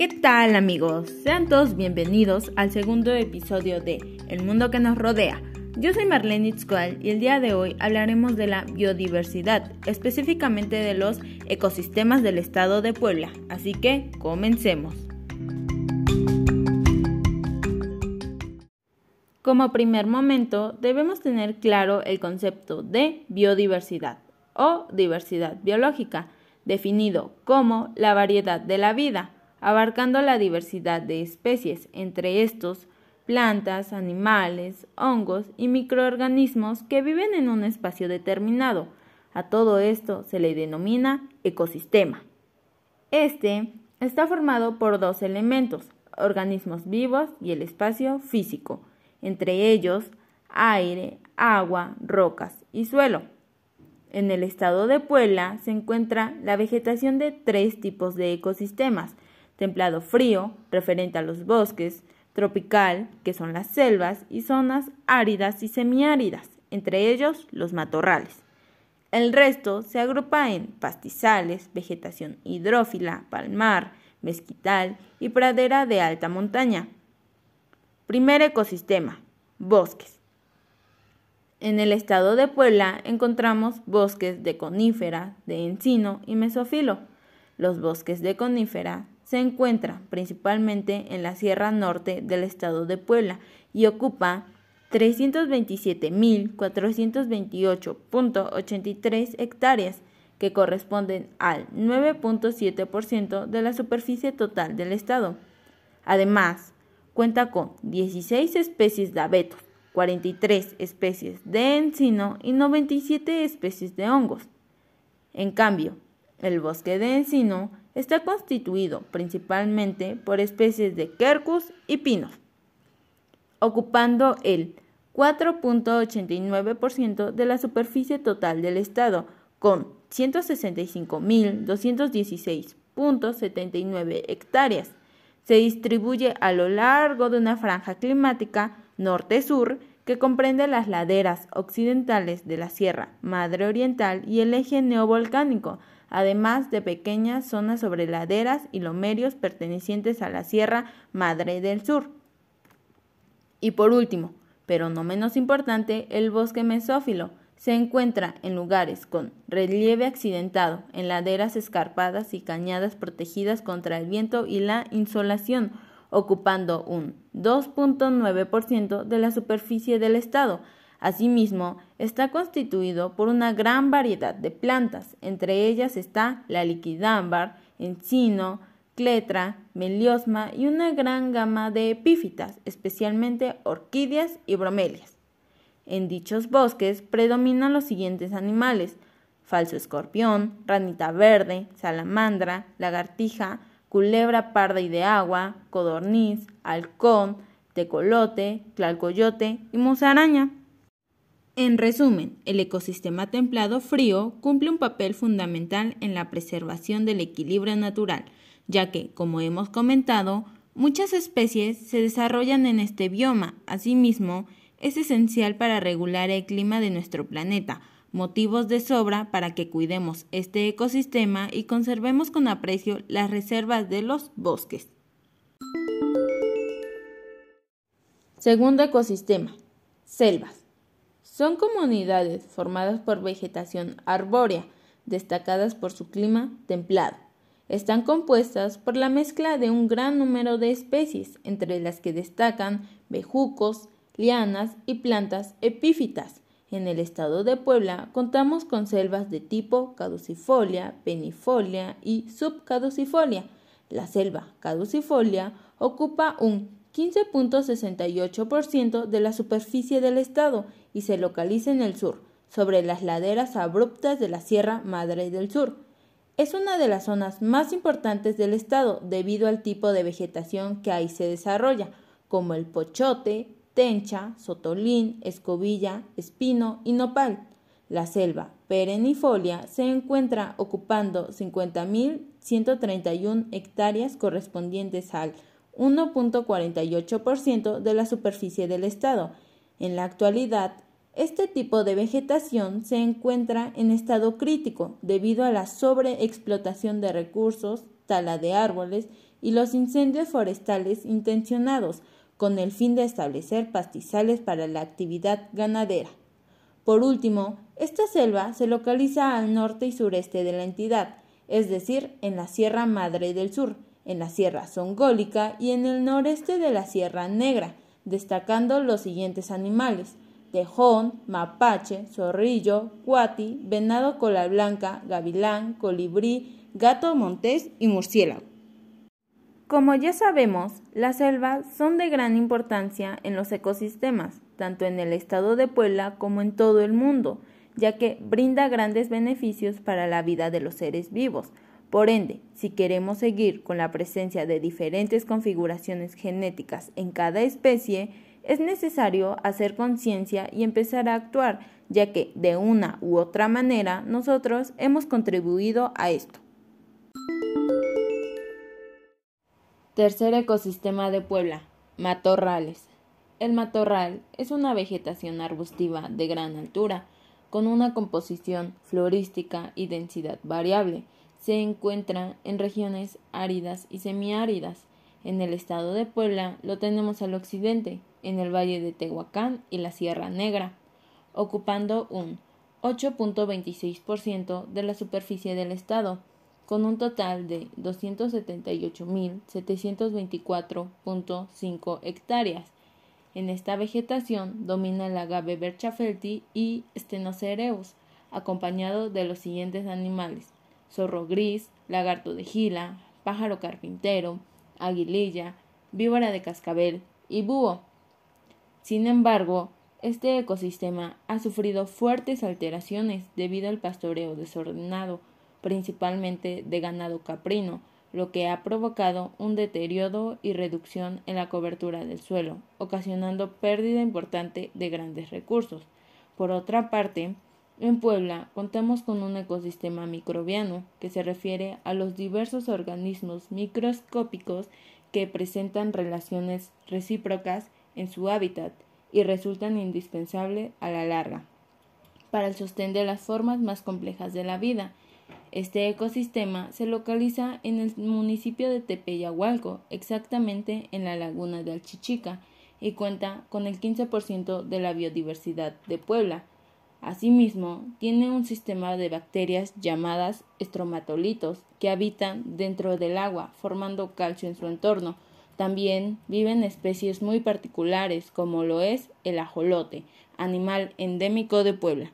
¿Qué tal amigos? Sean todos bienvenidos al segundo episodio de El mundo que nos rodea. Yo soy Marlene Itzcual y el día de hoy hablaremos de la biodiversidad, específicamente de los ecosistemas del estado de Puebla. Así que comencemos. Como primer momento, debemos tener claro el concepto de biodiversidad o diversidad biológica, definido como la variedad de la vida abarcando la diversidad de especies, entre estos plantas, animales, hongos y microorganismos que viven en un espacio determinado. A todo esto se le denomina ecosistema. Este está formado por dos elementos, organismos vivos y el espacio físico, entre ellos aire, agua, rocas y suelo. En el estado de Puebla se encuentra la vegetación de tres tipos de ecosistemas, templado frío, referente a los bosques, tropical, que son las selvas, y zonas áridas y semiáridas, entre ellos los matorrales. El resto se agrupa en pastizales, vegetación hidrófila, palmar, mezquital y pradera de alta montaña. Primer ecosistema, bosques. En el estado de Puebla encontramos bosques de conífera, de encino y mesofilo. Los bosques de conífera se encuentra principalmente en la Sierra Norte del estado de Puebla y ocupa 327.428.83 hectáreas, que corresponden al 9.7% de la superficie total del estado. Además, cuenta con 16 especies de abetos, 43 especies de encino y 97 especies de hongos. En cambio, el bosque de encino Está constituido principalmente por especies de quercus y pinos, ocupando el 4.89% de la superficie total del estado, con 165.216.79 hectáreas. Se distribuye a lo largo de una franja climática norte-sur que comprende las laderas occidentales de la Sierra Madre Oriental y el eje neovolcánico, además de pequeñas zonas sobre laderas y lomerios pertenecientes a la Sierra Madre del Sur. Y por último, pero no menos importante, el bosque mesófilo se encuentra en lugares con relieve accidentado, en laderas escarpadas y cañadas protegidas contra el viento y la insolación, ocupando un 2.9% de la superficie del estado, Asimismo, está constituido por una gran variedad de plantas, entre ellas está la liquidámbar, encino, cletra, meliosma y una gran gama de epífitas, especialmente orquídeas y bromelias. En dichos bosques predominan los siguientes animales: falso escorpión, ranita verde, salamandra, lagartija, culebra parda y de agua, codorniz, halcón, tecolote, tlalcoyote y musaraña. En resumen, el ecosistema templado frío cumple un papel fundamental en la preservación del equilibrio natural, ya que, como hemos comentado, muchas especies se desarrollan en este bioma. Asimismo, es esencial para regular el clima de nuestro planeta, motivos de sobra para que cuidemos este ecosistema y conservemos con aprecio las reservas de los bosques. Segundo ecosistema, selvas. Son comunidades formadas por vegetación arbórea, destacadas por su clima templado. Están compuestas por la mezcla de un gran número de especies, entre las que destacan bejucos, lianas y plantas epífitas. En el estado de Puebla contamos con selvas de tipo caducifolia, penifolia y subcaducifolia. La selva caducifolia ocupa un 15.68% de la superficie del estado y se localiza en el sur, sobre las laderas abruptas de la Sierra Madre del Sur. Es una de las zonas más importantes del estado debido al tipo de vegetación que ahí se desarrolla, como el pochote, tencha, sotolín, escobilla, espino y nopal. La selva perennifolia se encuentra ocupando 50.131 hectáreas correspondientes al 1.48% de la superficie del estado. En la actualidad, este tipo de vegetación se encuentra en estado crítico debido a la sobreexplotación de recursos, tala de árboles y los incendios forestales intencionados, con el fin de establecer pastizales para la actividad ganadera. Por último, esta selva se localiza al norte y sureste de la entidad, es decir, en la Sierra Madre del Sur, en la Sierra Songólica y en el noreste de la Sierra Negra, destacando los siguientes animales: tejón, mapache, zorrillo, cuati, venado cola blanca, gavilán, colibrí, gato montés y murciélago. Como ya sabemos, las selvas son de gran importancia en los ecosistemas, tanto en el estado de Puebla como en todo el mundo, ya que brinda grandes beneficios para la vida de los seres vivos. Por ende, si queremos seguir con la presencia de diferentes configuraciones genéticas en cada especie, es necesario hacer conciencia y empezar a actuar, ya que de una u otra manera nosotros hemos contribuido a esto. Tercer ecosistema de Puebla, matorrales. El matorral es una vegetación arbustiva de gran altura, con una composición florística y densidad variable. Se encuentra en regiones áridas y semiáridas. En el estado de Puebla lo tenemos al occidente, en el valle de Tehuacán y la Sierra Negra, ocupando un 8.26% de la superficie del estado con un total de 278.724.5 hectáreas. En esta vegetación domina el agave berchafelti y stenocereus, acompañado de los siguientes animales: zorro gris, lagarto de gila, pájaro carpintero, aguililla, víbora de cascabel y búho. Sin embargo, este ecosistema ha sufrido fuertes alteraciones debido al pastoreo desordenado, principalmente de ganado caprino, lo que ha provocado un deterioro y reducción en la cobertura del suelo, ocasionando pérdida importante de grandes recursos. Por otra parte, en Puebla contamos con un ecosistema microbiano que se refiere a los diversos organismos microscópicos que presentan relaciones recíprocas en su hábitat y resultan indispensables a la larga para el sostén de las formas más complejas de la vida, este ecosistema se localiza en el municipio de Tepeyahualco, exactamente en la laguna de Alchichica, y cuenta con el 15% de la biodiversidad de Puebla. Asimismo, tiene un sistema de bacterias llamadas estromatolitos que habitan dentro del agua, formando calcio en su entorno. También viven especies muy particulares, como lo es el ajolote, animal endémico de Puebla.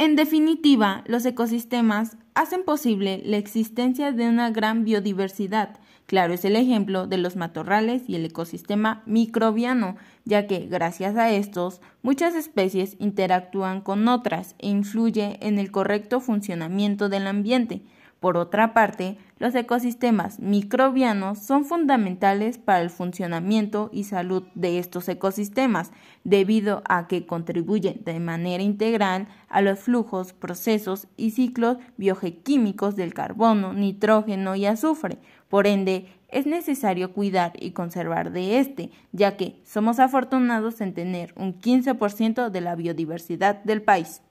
En definitiva, los ecosistemas hacen posible la existencia de una gran biodiversidad. Claro es el ejemplo de los matorrales y el ecosistema microbiano, ya que gracias a estos muchas especies interactúan con otras e influye en el correcto funcionamiento del ambiente. Por otra parte, los ecosistemas microbianos son fundamentales para el funcionamiento y salud de estos ecosistemas, debido a que contribuyen de manera integral a los flujos, procesos y ciclos biogequímicos del carbono, nitrógeno y azufre. Por ende, es necesario cuidar y conservar de este, ya que somos afortunados en tener un 15% de la biodiversidad del país.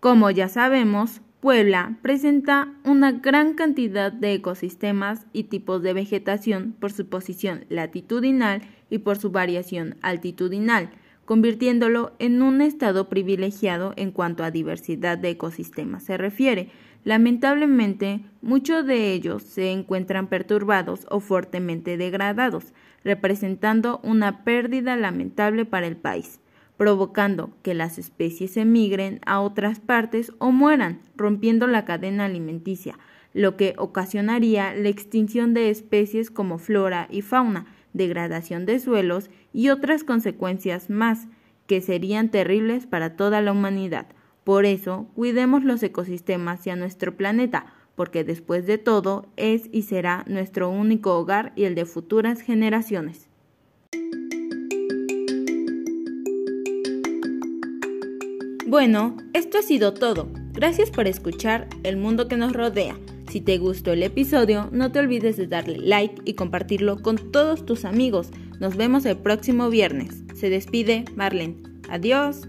Como ya sabemos, Puebla presenta una gran cantidad de ecosistemas y tipos de vegetación por su posición latitudinal y por su variación altitudinal, convirtiéndolo en un estado privilegiado en cuanto a diversidad de ecosistemas se refiere. Lamentablemente, muchos de ellos se encuentran perturbados o fuertemente degradados, representando una pérdida lamentable para el país provocando que las especies emigren a otras partes o mueran, rompiendo la cadena alimenticia, lo que ocasionaría la extinción de especies como flora y fauna, degradación de suelos y otras consecuencias más que serían terribles para toda la humanidad. Por eso, cuidemos los ecosistemas y a nuestro planeta, porque después de todo es y será nuestro único hogar y el de futuras generaciones. Bueno, esto ha sido todo. Gracias por escuchar El Mundo que nos rodea. Si te gustó el episodio, no te olvides de darle like y compartirlo con todos tus amigos. Nos vemos el próximo viernes. Se despide Marlene. Adiós.